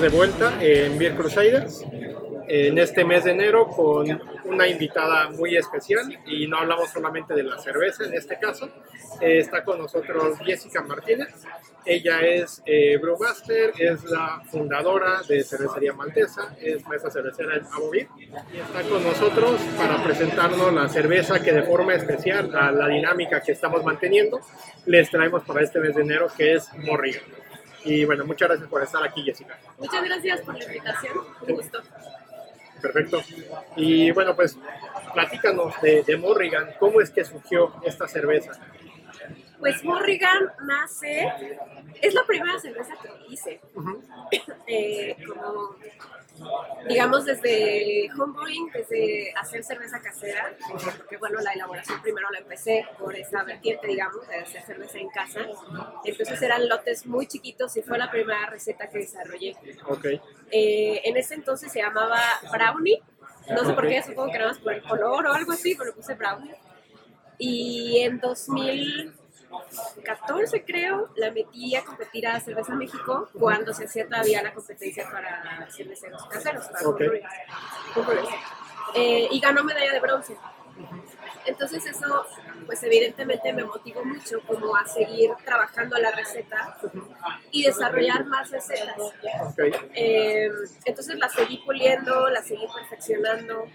estamos de vuelta en Beer Crusaders en este mes de enero con una invitada muy especial y no hablamos solamente de la cerveza en este caso. Eh, está con nosotros Jessica Martínez. Ella es eh, brewmaster, es la fundadora de Cervecería Maltesa, es maestra cervecera en Abovir y está con nosotros para presentarnos la cerveza que de forma especial a la dinámica que estamos manteniendo les traemos para este mes de enero que es Morrigan. Y bueno, muchas gracias por estar aquí, Jessica. Muchas gracias por la invitación, un gusto. Perfecto. Y bueno, pues platícanos de, de Morrigan, ¿cómo es que surgió esta cerveza? Pues Morrigan nace, es la primera cerveza que hice, eh, como digamos desde homebrewing, desde hacer cerveza casera, porque bueno, la elaboración primero la empecé por esa vertiente, digamos, de hacer cerveza en casa. Entonces eran lotes muy chiquitos y fue la primera receta que desarrollé. Ok. Eh, en ese entonces se llamaba brownie, no sé por qué, supongo que era más por el color o algo así, pero puse brownie. Y en 2014 creo, la metí a competir a Cerveza México cuando se hacía todavía la competencia para cerveceros caseros, para Ok. homebrewers. Homebrewers. Eh, y ganó medalla de bronce. Entonces eso, pues evidentemente me motivó mucho como a seguir trabajando la receta y desarrollar más recetas. Eh, entonces la seguí puliendo, la seguí perfeccionando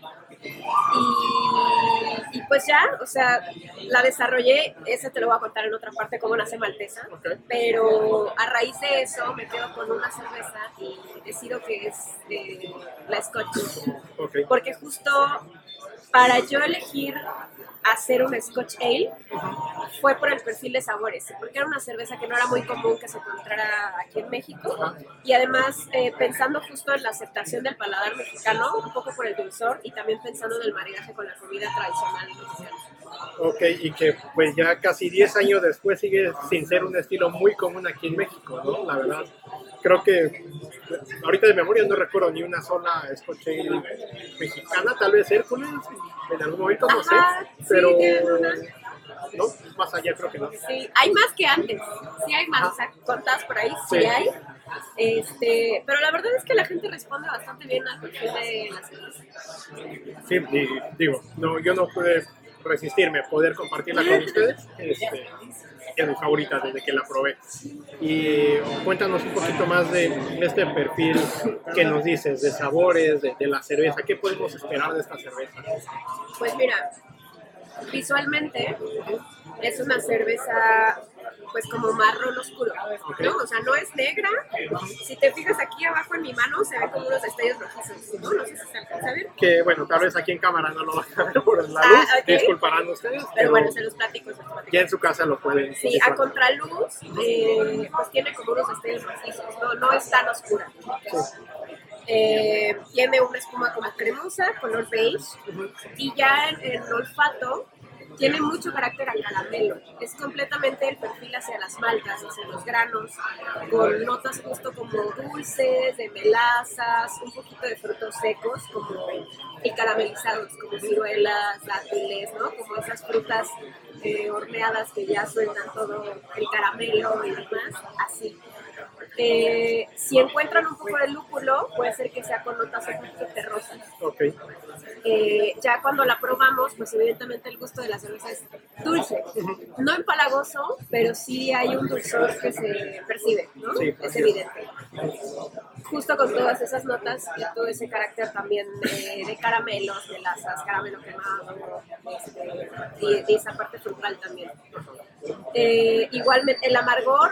y, y pues ya, o sea, la desarrollé, ese te lo voy a contar en otra parte cómo nace Maltesa, Ok. pero a raíz de eso me quedo con una cerveza y decido que es eh, la Scotch, porque justo para yo elegir hacer un Scotch Ale fue por el perfil de sabores, porque era una cerveza que no era muy común que se encontrara aquí en México y además eh, pensando justo en la aceptación del paladar mexicano, un poco por el dulzor y también pensando en el maridaje con la comida tradicional mexicana. Ok, y que pues ya casi 10 años después sigue sin ser un estilo muy común aquí en México, ¿no? La verdad, creo que ahorita de memoria no recuerdo ni una sola Scotch Ale mexicana, tal vez Hércules, en algún momento, no sé, Ajá, sí, pero no, más allá creo que no. Sí, hay más que antes, sí hay más, o sea, contadas por ahí, sí, Sí. hay. Este, pero la verdad es que la gente responde bastante bien al perfil de la cerveza. Sí, digo, no, yo no pude resistirme a poder compartirla con ustedes. Este, es mi favorita desde que la probé. Y cuéntanos un poquito más de este perfil que nos dices, de sabores, de, de la cerveza. ¿Qué podemos esperar de esta cerveza? Pues mira, visualmente es una cerveza pues como marrón oscuro, ¿no? O sea, no es negra. Si te fijas aquí abajo en mi mano se ven como unos destellos rojizos, ¿no? No sé si Que bueno, tal vez aquí en cámara no lo van a ver por la Ah, luz, ok. disculparán ustedes, Pero pero bueno, se los platico. se los platico. ya en su casa lo pueden Sí, a contraluz, eh, pues tiene como unos destellos rojizos, no, no es tan oscura. Eh, tiene una espuma como cremosa, color beige, y ya en el olfato tiene mucho carácter a caramelo. Es completamente el perfil hacia las maltas, hacia los granos, con notas justo como dulces, de melazas, un poquito de frutos secos, como y caramelizados, como ciruelas, dátiles, ¿no? Como esas frutas eh, horneadas que ya sueltan todo el caramelo y demás, así. Eh, si encuentran un poco de lúpulo, puede ser que sea con notas un poquito terrosas. Ok, Eh, ya cuando la probamos, pues evidentemente el gusto de la cerveza es dulce. No empalagoso, pero sí hay un dulzor que se percibe, ¿no? Sí, es evidente. Justo con todas esas notas y todo ese carácter también de, de caramelos, de lasas, caramelo quemado, este, y, y esa parte frutal también. Eh, igualmente, el amargor,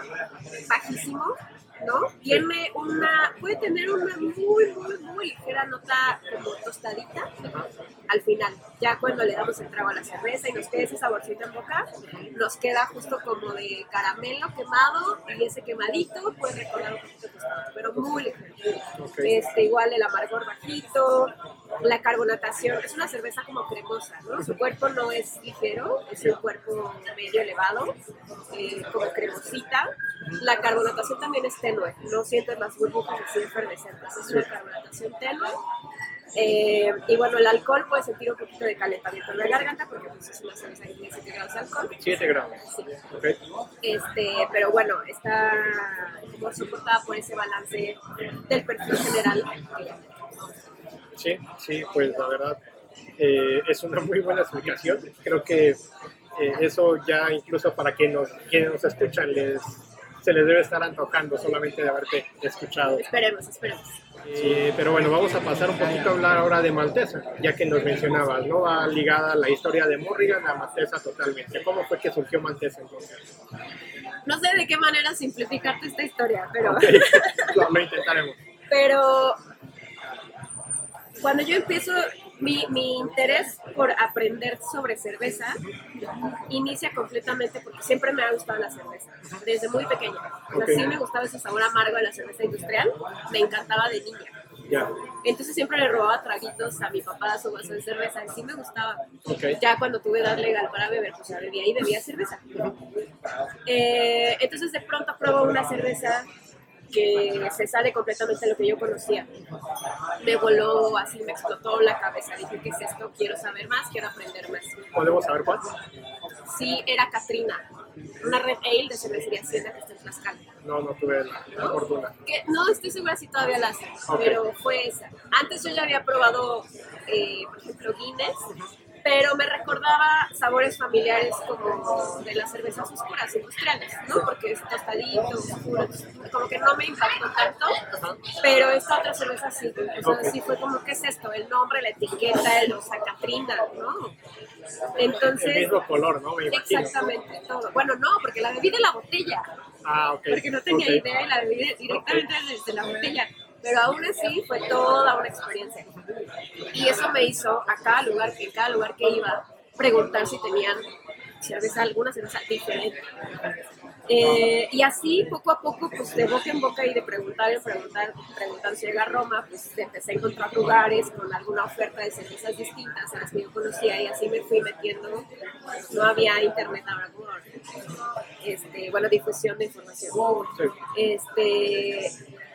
bajísimo, ¿no? Tiene una, puede tener una muy, muy, muy ligera nota como tostadita al final. Ya cuando le damos el trago a la cerveza y nos queda ese saborcito en boca, nos queda justo como de caramelo quemado y ese quemadito puede recordar un poquito tostado, pero muy ligero. Ok. Este, igual el amargor bajito, la carbonatación, es una cerveza como cremosa, ¿no? Su cuerpo no es ligero, es un cuerpo medio elevado, eh, como cremosita. La carbonatación también es tenue, no sientes las burbujas así efervescentes, es una carbonatación tenue. Eh, y bueno, el alcohol puede sentir un poquito de calentamiento en la garganta porque pues, es una cerveza de 7 grados de alcohol. 7 grados. Sí. Ok. Este, pero bueno, está como soportada por ese balance del perfil general. que. Sí, sí, pues la verdad eh, es una muy buena explicación. Creo que eh, eso ya incluso para quienes nos, quienes nos escuchan les, se les debe estar antojando solamente de haberte escuchado. Esperemos, esperemos. Eh, pero bueno, vamos a pasar un poquito a hablar ahora de Maltesa, ya que nos mencionabas, ¿no? Va ligada la historia de Morrigan a Maltesa totalmente. ¿Cómo fue que surgió Maltesa entonces? No sé de qué manera simplificarte esta historia, pero, Ok, lo, lo intentaremos. pero cuando yo empiezo, mi, mi interés por aprender sobre cerveza inicia completamente porque siempre me ha gustado la cerveza, desde muy pequeña. O sea, Ok. sí me gustaba ese sabor amargo de la cerveza industrial, me encantaba de niña. Entonces siempre le robaba traguitos a mi papá su vaso de cerveza y sí me gustaba. ok. Ya cuando tuve edad legal para beber, pues ya bebía y bebía cerveza. Eh, entonces de pronto pruebo una cerveza que se sale completamente de lo que yo conocía. Me voló así, me explotó la cabeza. Dije, ¿qué es esto? Quiero saber más, quiero aprender más. ¿Podemos saber cuál? Sí, era Katrina, una red ale de cervecería Hacienda que está en Tlaxcala. No, no tuve la, la fortuna. No estoy segura si todavía la hacen, pero fue esa. Antes yo ya había probado, eh, por ejemplo, Guinness, pero me recordaba sabores familiares como de las cervezas oscuras industriales, ¿no? Porque es tostadito, oscuro, como que no me impactó tanto, pero esta otra cerveza sí, o sea, sí fue como, ¿qué es esto? El nombre, la etiqueta, el Rosa Catrina, ¿no? Entonces... El mismo color, ¿no? Me. Exactamente, todo. Bueno, no, porque la bebí de la botella Ah, ok. porque no tenía idea y la bebí directamente desde la botella. Pero aún así fue toda una experiencia. Y eso me hizo a cada lugar, en cada lugar que iba, preguntar si tenían cerveza, alguna cerveza diferente. Eh, y así, poco a poco, pues de boca en boca y de preguntar en preguntar, preguntar si llega a Roma, pues empecé a encontrar lugares con alguna oferta de cervezas distintas a las que yo conocía y así me fui metiendo. No había internet ahora como este, bueno, difusión de información. Este,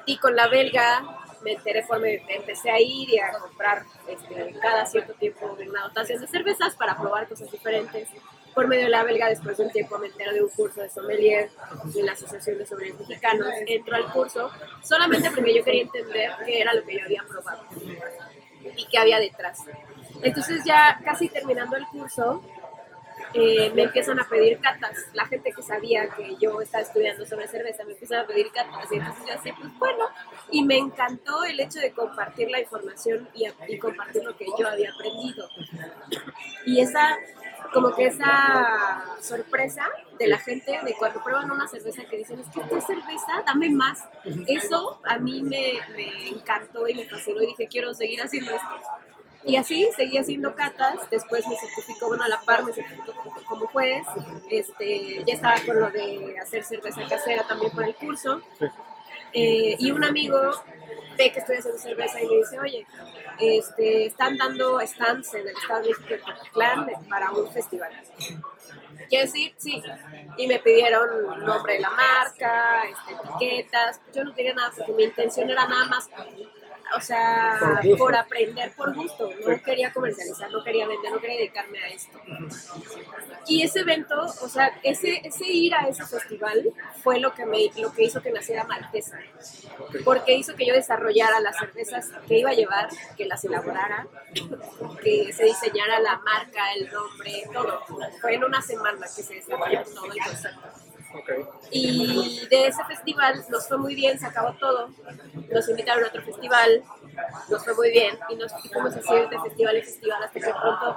y con la belga me enteré, fue, me, empecé a ir y a comprar este, cada cierto tiempo una dotación de cervezas para probar cosas diferentes. Por medio de la belga, después de un tiempo me entero de un curso de sommelier en la Asociación de Sommeliers Mexicanos. Entro al curso solamente porque yo quería entender qué era lo que yo había probado y qué había detrás. Entonces ya casi terminando el curso, eh, me empiezan a pedir catas. La gente que sabía que yo estaba estudiando sobre cerveza me empiezan a pedir catas. Y entonces yo así, pues bueno. Y me encantó el hecho de compartir la información y, y compartir lo que yo había aprendido. Y esa, como que esa sorpresa de la gente de cuando prueban una cerveza que dicen, es que esta es cerveza, dame más. Eso a mí me, me encantó y me fascinó y dije, quiero seguir haciendo esto. Y así seguí haciendo catas, después me certificó, bueno, a la par me certificó como- juez, este, ya estaba con lo de hacer cerveza casera también por el curso, Sí. Eh, y un amigo ve que estoy haciendo cerveza y me dice, oye, este, están dando stands en el Estado de México Cotitlán para un festival. Quiero decir, sí. Y me pidieron nombre de la marca, este, etiquetas. Yo no quería nada porque mi intención era nada más, o sea, Por aprender por gusto. No quería comercializar, no quería vender, no quería dedicarme a esto. Y ese evento, o sea, ese, ese ir a ese festival fue lo que, me, lo que hizo que naciera Maltesa. Porque hizo que yo desarrollara las cervezas que iba a llevar, que las elaborara, que se diseñara la marca, el nombre, todo. Fue en una semana que se desarrolló todo el concepto. Ok. Y de ese festival nos fue muy bien, se acabó todo. Nos invitaron a otro festival, nos fue muy bien y nos fuimos así de festival en festival hasta que pronto,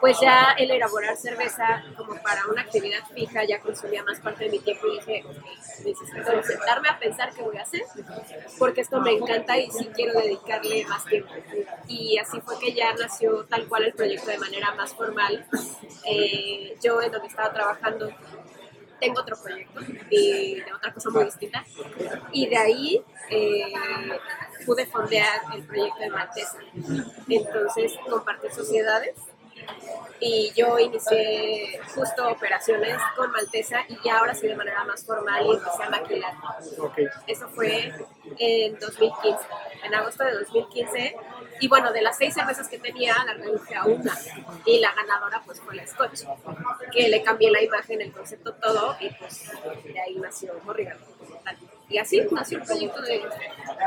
pues ya el elaborar cerveza como para una actividad fija ya consumía más parte de mi tiempo y dije, necesito sentarme a pensar qué voy a hacer porque esto me encanta y sí quiero dedicarle más tiempo. Y así fue que ya nació tal cual el proyecto de manera más formal. Eh, yo en donde estaba trabajando tengo otro proyecto y de otra cosa muy distinta. Y de ahí eh, pude fondear el proyecto de Maltesa. Entonces compartí sociedades y yo inicié justo operaciones con Maltesa y ya ahora sí de manera más formal y empecé a maquilar. Ok. Eso fue en 2015. En agosto de 2015 Y bueno, de las seis cervezas que tenía, la reduje a una. Y la ganadora pues fue la Scotch, que le cambié la imagen, el concepto, todo, y pues de ahí nació Morrigan. Y así nació el proyecto de,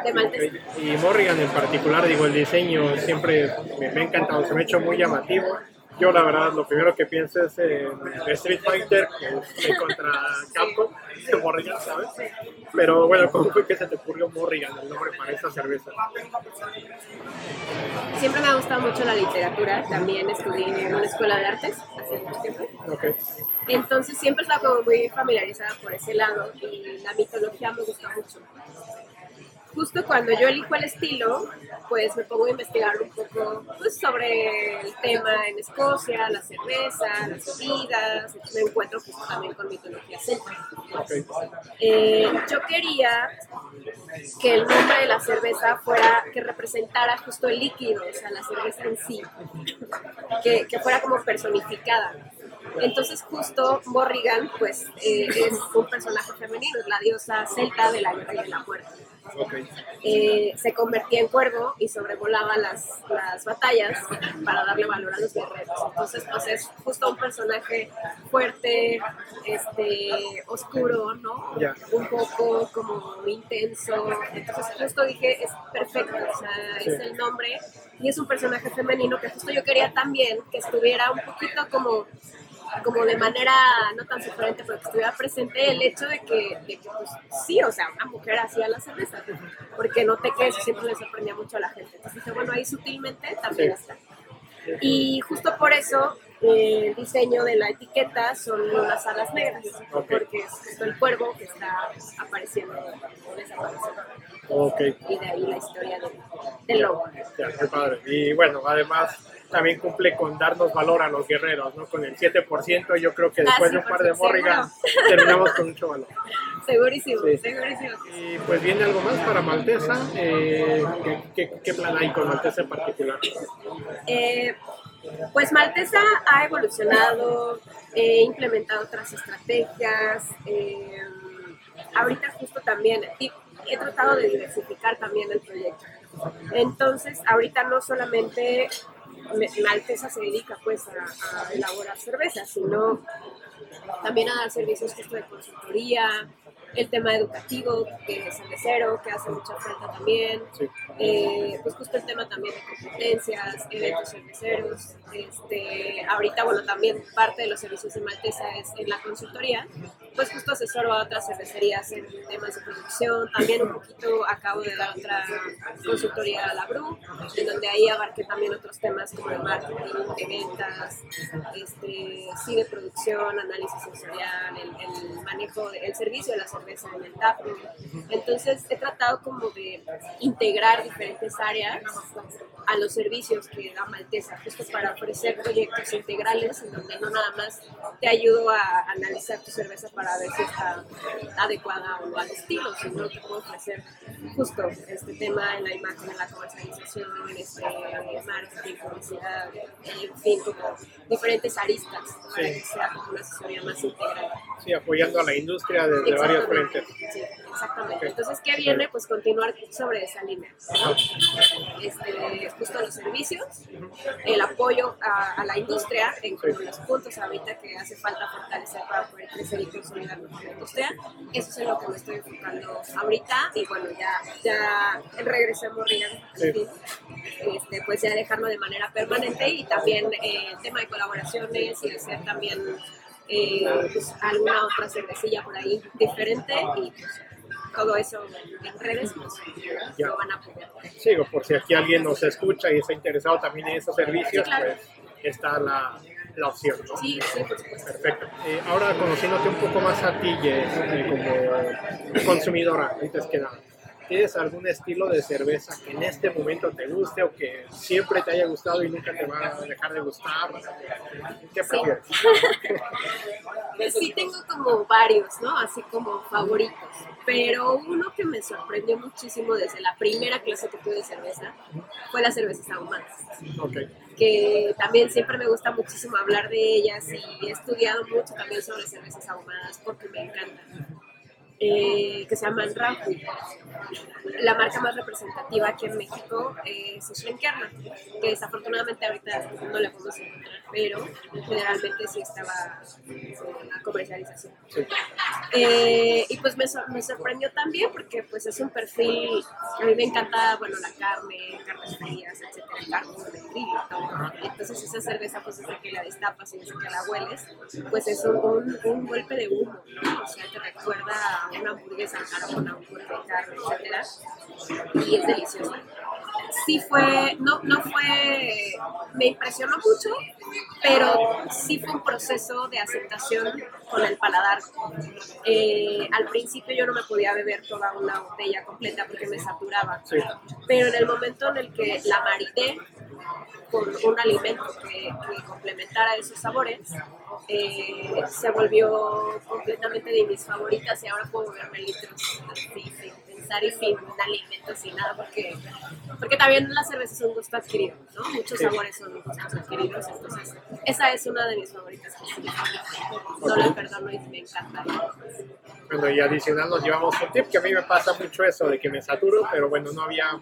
de Maltes. Y Morrigan en particular, digo, el diseño siempre me, me ha encantado, se me ha hecho muy llamativo yo la verdad lo primero que pienso es en Street Fighter que contra Capcom de Morrigan, ¿sabes? Pero bueno, ¿cómo fue que se te ocurrió Morrigan, el nombre para esta cerveza? Siempre me ha gustado mucho la literatura, también estudié en una escuela de artes hace mucho tiempo. Okay. Entonces siempre estaba como muy familiarizada por ese lado y la mitología me gusta mucho justo cuando yo elijo el estilo, pues me pongo a investigar un poco pues, sobre el tema en Escocia, la cerveza, las bebidas, me encuentro justo también con mitología celta. Eh, yo quería que el nombre de la cerveza fuera, que representara justo el líquido, o sea, la cerveza en sí, que, que fuera como personificada. Entonces justo Morrigan pues eh, es un personaje femenino, es la diosa celta de la guerra y de la muerte. Eh, se convertía en cuervo y sobrevolaba las, las batallas para darle valor a los guerreros. Entonces, pues es justo un personaje fuerte, este, oscuro, ¿no? Un poco como intenso. Entonces, justo dije, es perfecto, o sea, es el nombre. Y es un personaje femenino que justo yo quería también que estuviera un poquito como como de manera no tan diferente, pero que estuviera presente el hecho de que, de que pues, sí, o sea, una mujer hacía la cerveza, porque noté que eso siempre le sorprendía mucho a la gente. Entonces bueno, ahí sutilmente también está. Y justo por eso el diseño de la etiqueta son unas alas negras, porque es justo el cuervo que está apareciendo o desapareciendo. Okay. Y de ahí la historia del, del logo. Ya, qué padre. Y bueno, además también cumple con darnos valor a los guerreros, ¿no? Con el 7%, yo creo que después de un par de Morrigan terminamos con mucho valor. Segurísimo, segurísimo. Y pues viene algo más para Maltesa. Eh, ¿qué, qué, plan hay con Maltesa en particular? Eh, pues Maltesa ha evolucionado, he implementado otras estrategias. Eh, ahorita justo también he tratado de diversificar también el proyecto. Entonces, ahorita no solamente Maltesa se dedica pues a, elaborar cerveza, sino también a dar servicios de consultoría, el tema educativo, que es el de cero, que hace mucha falta también, eh, pues justo el tema también de competencias, eventos cerveceros, este, ahorita bueno también parte de los servicios de Maltesa es en la consultoría, pues justo asesoro a otras cervecerías en temas de producción, también un poquito acabo de dar otra consultoría a la BRU, en donde ahí abarqué también otros temas como de marketing, de ventas, este, sí de producción, análisis sensorial, el, el manejo, el servicio de la cerveza en el taproom. Entonces he tratado como de integrar diferentes áreas a los servicios que da Maltesa, justo para ofrecer proyectos integrales en donde no nada más te ayudo a analizar tu cerveza para ver si está adecuada o al estilo, sino que puedo ofrecer justo este tema en la imagen, en la comercialización, este, marketing, publicidad, en fin, como diferentes aristas para que sea como una asesoría más integral. Sí, apoyando a la industria desde varios frentes. Sí, exactamente. Entonces, ¿qué viene? Pues continuar sobre esa línea. ¿no? Este, justo los servicios, el apoyo a, a la industria en como los puntos ahorita que hace falta fortalecer para poder crecer y la industria. Eso es en lo que me estoy enfocando ahorita y bueno, ya, ya regresé a Morrigan, este, pues ya dejarlo de manera permanente y también eh, el tema de colaboraciones y hacer también eh, pues, alguna otra cervecilla por ahí diferente y pues, todo eso en redes pues, lo van a apoyar. Sí, por si aquí alguien nos escucha y está interesado también en esos servicios, Sí, claro. pues está la, la opción. ¿no? Sí, sí. Perfecto. Eh, ahora conociéndote un poco más a ti, Jess, eh, como consumidora, antes que nada, ¿tienes algún estilo de cerveza que en este momento te guste o que siempre te haya gustado y nunca te va a dejar de gustar? ¿Qué Sí. prefieres? Pues sí tengo como varios, ¿no? Así como favoritos. Pero uno que me sorprendió muchísimo desde la primera clase que tuve de cerveza fue las cervezas ahumadas. Ok. Que también siempre me gusta muchísimo hablar de ellas y he estudiado mucho también sobre cervezas ahumadas porque me encantan. Eh, que se llaman Rampu. La marca más representativa aquí en México es Schlenkerna, que desafortunadamente ahorita no la podemos encontrar, pero generalmente sí estaba en la comercialización. Eh, y pues me, me sorprendió también porque pues es un perfil, a mí me encanta, bueno, la carne, carnes frías, etcétera, carne de. Entonces esa cerveza pues desde que la destapas y desde que la hueles, pues es un, un, un golpe de humo, ¿no? O sea, te recuerda una hamburguesa carbona, un etcétera. Y es deliciosa. Sí fue, no, no fue, me impresionó mucho, pero sí fue un proceso de aceptación con el paladar. Eh, al principio yo no me podía beber toda una botella completa porque me saturaba, Sí. pero en el momento en el que la maridé un alimento que, complementara esos sabores, eh, se volvió completamente de mis favoritas y ahora puedo beberme litros y sin un alimento, sin nada, porque, porque también la cerveza es un gusto adquirido, ¿no? Muchos sabores son gustos adquiridos, entonces esa es una de mis favoritas que sí, no la perdono y me encanta. Bueno, y adicional nos llevamos un tip que a mí me pasa mucho eso de que me saturo, pero bueno, no había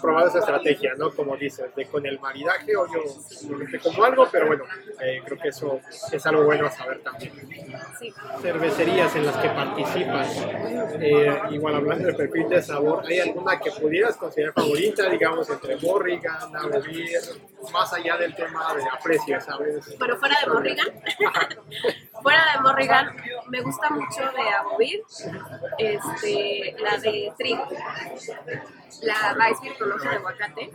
probado esa estrategia, ¿no? Como dices, de con el maridaje o yo simplemente como algo, pero bueno, eh, creo que eso es algo bueno a saber también. Sí. Cervecerías en las que participas, eh, igual hablando de perfil de sabor, ¿hay alguna que pudieras considerar favorita, digamos, entre Morrigan, Beer, más allá del tema de aprecio, ¿sabes? Bueno, fuera de Morrigan, fuera de Morrigan, me gusta mucho de Abovir, este, la de trigo, la Rice con hoja de aguacate,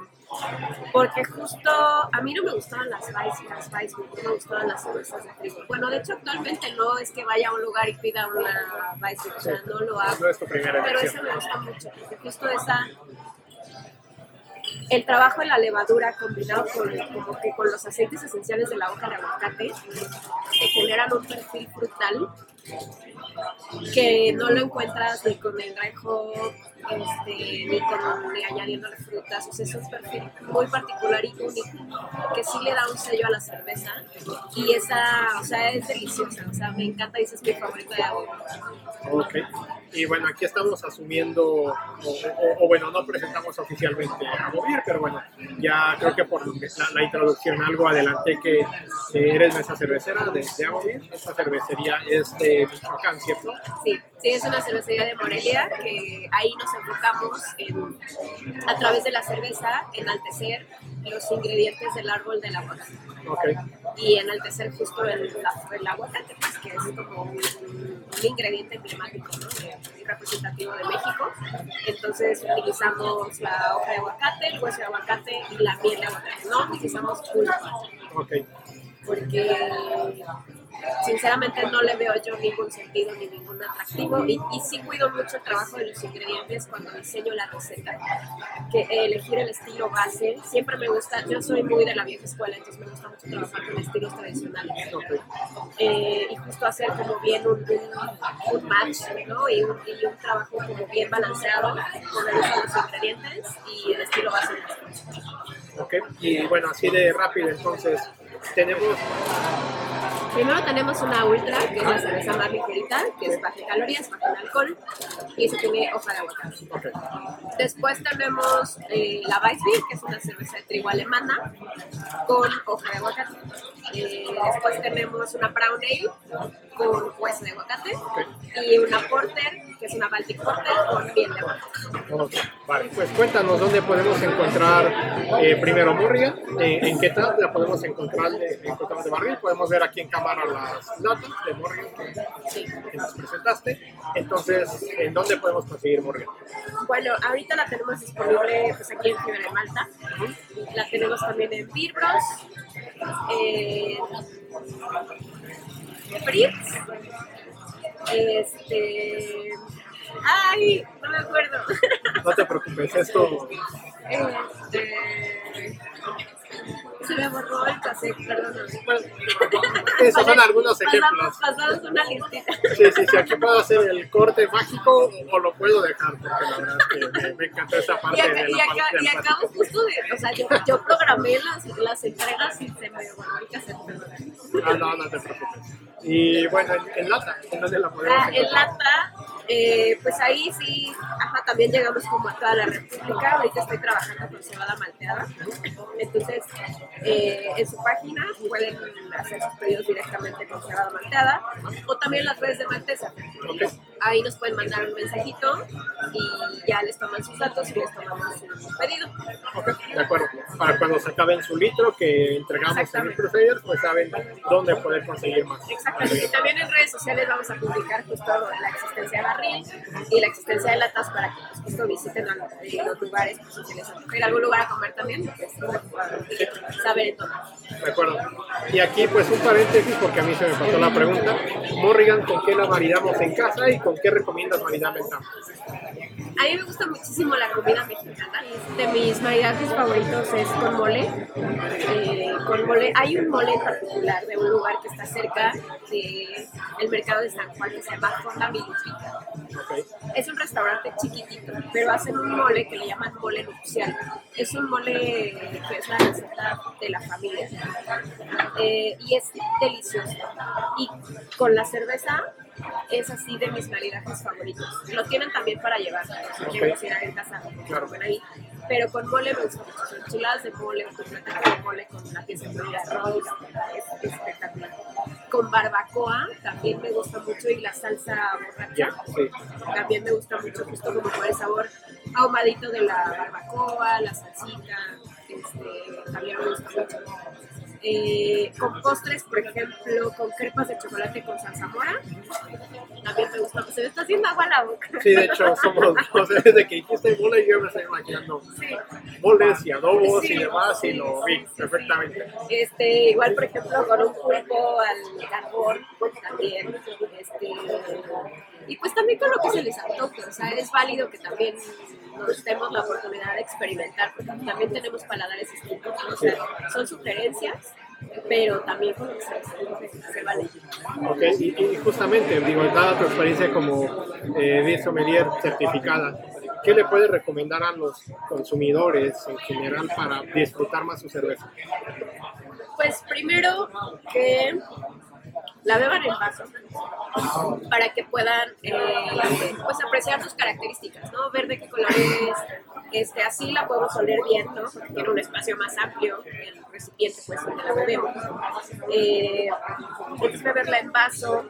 porque justo a mí no me gustaban las Rice, las Rice no me gustaban las cervezas de trigo. Bueno, de hecho actualmente no es que vaya a un lugar y pida una Rice o sea, no lo hago. No es tu primera Pero esa me gusta mucho, porque justo esa el trabajo de la levadura combinado con, como que con los aceites esenciales de la hoja de aguacate te generan un perfil frutal que no lo encuentras ni con el dry hop, este, ni, con, ni añadiéndole frutas. O sea, es un perfil muy particular y único que sí le da un sello a la cerveza y esa, o sea, es deliciosa. O sea, me encanta y esa es mi favorita de agua. Ok. Y bueno, aquí estamos asumiendo, o, o- o bueno, no presentamos oficialmente a Bovir, pero bueno, ya creo que por la, la introducción algo adelanté que eh, eres mesa cervecera de, de. Esta cervecería es de Michoacán, ¿cierto? Sí, sí, es una cervecería de Morelia que ahí nos enfocamos en, a través de la cerveza, enaltecer los ingredientes del árbol del aguacate Ok. Y enaltecer justo el, el aguacate, pues, que es como un, un ingrediente emblemático ¿no? y representativo de México. Entonces utilizamos la hoja de aguacate, el hueso de aguacate y la miel de aguacate, no utilizamos pulpa Ok. porque sinceramente no le veo yo ningún sentido ni ningún atractivo y, y sí cuido mucho el trabajo de los ingredientes cuando diseño la receta, que elegir el estilo base, siempre me gusta, yo soy muy de la vieja escuela, entonces me gusta mucho trabajar con estilos tradicionales eh, y justo hacer como bien un, un, un match ¿no? y, un, y un trabajo como bien balanceado con el uso de los ingredientes y el estilo base. Ok. Y bueno, así de rápido, entonces, tenemos. Primero tenemos una ultra, que es la cerveza más ligerita, que es baja en calorías, baja en alcohol, y eso tiene hoja de aguacate. Después tenemos eh, la Weissbier, que es una cerveza de trigo alemana, con hoja de aguacate. Eh, después tenemos una Brown Ale, con hueso de aguacate, y una Porter, que es una Baltic Porter, con miel de aguacate. Ok, Vale, pues cuéntanos dónde podemos encontrar eh, primero Murria, eh, en qué tal la podemos encontrar de, encontramos de barril, podemos ver aquí en cámara las latas de Murria que, Sí. que nos presentaste, entonces, ¿en dónde podemos conseguir Murria? Bueno, ahorita la tenemos disponible pues, aquí en Fiebre de Malta. La tenemos también en Beer Bros, en Fritz, este... ¡Ay! No me acuerdo. No te preocupes, esto, este... Se me borró el cassette, perdóname. esos son algunos ejemplos. pasamos una listita. Sí, sí, sí, aquí puedo hacer el corte mágico o lo puedo dejar, porque la verdad es que me, me encantó esa parte Y, acá, de y, acá- y acabo justo de, o sea, yo, yo programé las, las entregas y se me borró el cassette, perdón. Ah, no, no te preocupes. Y bueno, en, en lata, ¿en dónde la podemos Ah, en lata, Eh, pues ahí sí, ajá, también llegamos como a toda la República. Ahorita estoy trabajando con Cebada Malteada. Entonces, eh, en su página pueden hacer sus pedidos directamente con Cebada Malteada o también las redes de Maltesa. Ahí nos pueden mandar un mensajito y ya les toman sus datos y les tomamos su pedido. de acuerdo. Para cuando se acaben su litro que entregamos en el Crusader, pues saben dónde poder conseguir más. Exactamente. Y también en redes sociales vamos a publicar justo la existencia de barril y la existencia de latas para que pues, justo visiten a los lugares, pues, si les a algún lugar a comer también, pues, saber todo. De acuerdo. Y aquí pues un paréntesis porque a mí se me pasó la pregunta. Morrigan, ¿con qué la maridamos en casa y con qué recomiendas maridar en casa? A mí me gusta muchísimo la comida mexicana. De mis maridajes favoritos es con mole. Eh, con mole. Hay un mole en particular de un lugar que está cerca del mercado de San Juan que se llama Fonda Milupita. Es un restaurante chiquitito, pero hacen un mole que le llaman mole nupcial. Es un mole que es la receta de la familia. Eh, y es delicioso. Y con la cerveza es así de mis maridajes favoritos. Lo tienen también para llevar, si quieren cocinar en casa, claro. ahí. Pero con mole me gusta mucho. Enchiladas de mole, con de mole, con una pieza de arroz, es espectacular. Con barbacoa también me gusta mucho y la salsa borracha. También me gusta mucho, justo como por el sabor ahumadito de la barbacoa, la salsita, este, también me gusta mucho eh, con postres, por ejemplo, con crepas de chocolate con salsa mora. También me gusta, se me está haciendo agua la boca. Sí, de hecho, somos dos. Desde que dijiste mole, yo me estoy imaginando sí. moles y adobos y demás, y lo vi perfectamente. Este, igual, por ejemplo, con un pulpo al carbón, también. Este, y pues también con lo que se les antoje, o sea, es válido que también nos demos la oportunidad de experimentar, porque también tenemos paladares distintos, o sea, son sugerencias, pero también con lo que se, se vale. Ok, y, justamente, digo, dada tu experiencia como eh, sommelier certificada, ¿qué le puedes recomendar a los consumidores en general para disfrutar más su cerveza? Pues primero que la beban en vaso para que puedan eh, pues apreciar sus características, ¿no? Ver de qué color es, este, así la podemos oler bien, ¿no? Un espacio más amplio, el recipiente pues donde la bebemos. Eh, beberla en vaso,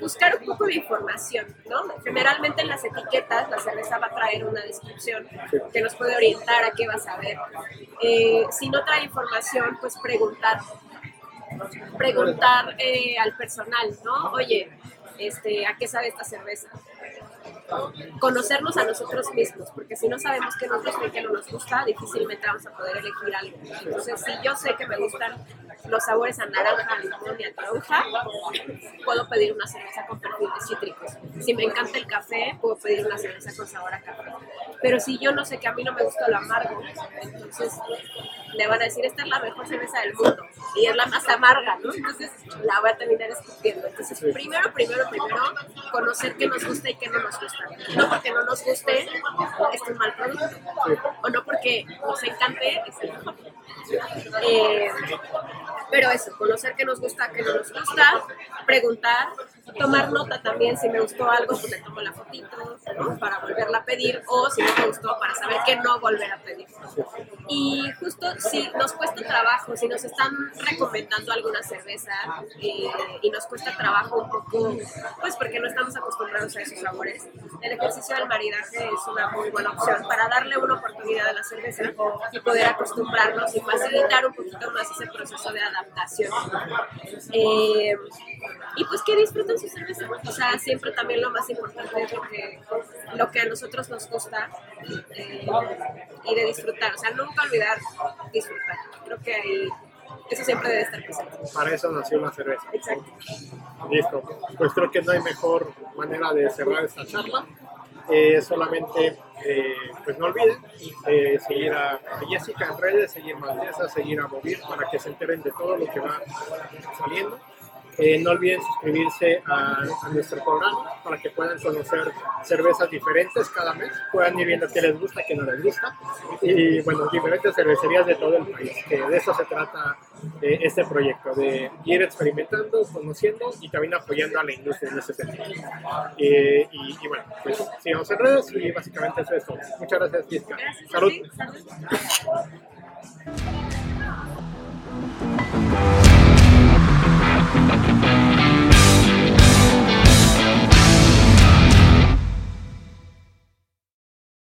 buscar un poco de información, ¿no? Generalmente en las etiquetas la cerveza va a traer una descripción que nos puede orientar a qué vas a ver. Eh, si no trae información, pues preguntar preguntar eh, al personal, ¿no? Oye, este, ¿a qué sabe esta cerveza? Conocernos a nosotros mismos, porque si no sabemos qué nos gusta y qué no nos gusta, difícilmente vamos a poder elegir algo. Entonces, si yo sé que me gustan los sabores a naranja, limón y a toronja, puedo pedir una cerveza con perfiles cítricos. Si me encanta el café, puedo pedir una cerveza con sabor a café. Pero si yo no sé que a mí no me gusta lo amargo, entonces le van a decir, esta es la mejor cerveza del mundo y es la más amarga, ¿no? Entonces la voy a terminar escupiendo. Entonces, primero, primero, primero, conocer qué nos gusta y qué no nos gusta. No porque no nos guste, es un mal producto. O no porque nos encante, es el mejor. Eh, pero eso, conocer qué nos gusta, qué no nos gusta, preguntar, tomar nota también, si me gustó algo, pues le tomo la fotito para volverla a pedir, o si no me gustó, para saber qué no volver a pedir. Y justo si nos cuesta trabajo, si nos están recomendando alguna cerveza eh, y nos cuesta trabajo un poco, pues porque no estamos acostumbrados a esos sabores, el ejercicio del maridaje es una muy buena opción para darle una oportunidad a la cerveza y poder acostumbrarnos y facilitar un poquito más ese proceso de adaptación. Eh, y pues que disfruten su cerveza. O sea, siempre también lo más importante es lo que, lo que a nosotros nos gusta eh, y de disfrutar. O sea, nunca olvidar disfrutar. Creo que ahí eso siempre debe estar presente. Para eso nació la cerveza. Exacto. Listo. Pues creo que no hay mejor manera de cerrar esta charla. Eh, solamente eh, pues no olviden eh, seguir a, Jessica en redes, seguir Maldesa, seguir a Movir para que se enteren de todo lo que va saliendo. Eh, no olviden suscribirse a, a, nuestro programa para que puedan conocer cervezas diferentes cada mes, puedan ir viendo qué les gusta, qué no les gusta, y bueno, diferentes cervecerías de todo el país, que de eso se trata eh, este proyecto, de ir experimentando, conociendo y también apoyando a la industria en ese sentido. Eh, y, y, bueno, pues sigamos en redes y básicamente eso es todo. Muchas gracias, Jessica. Salud. Salud.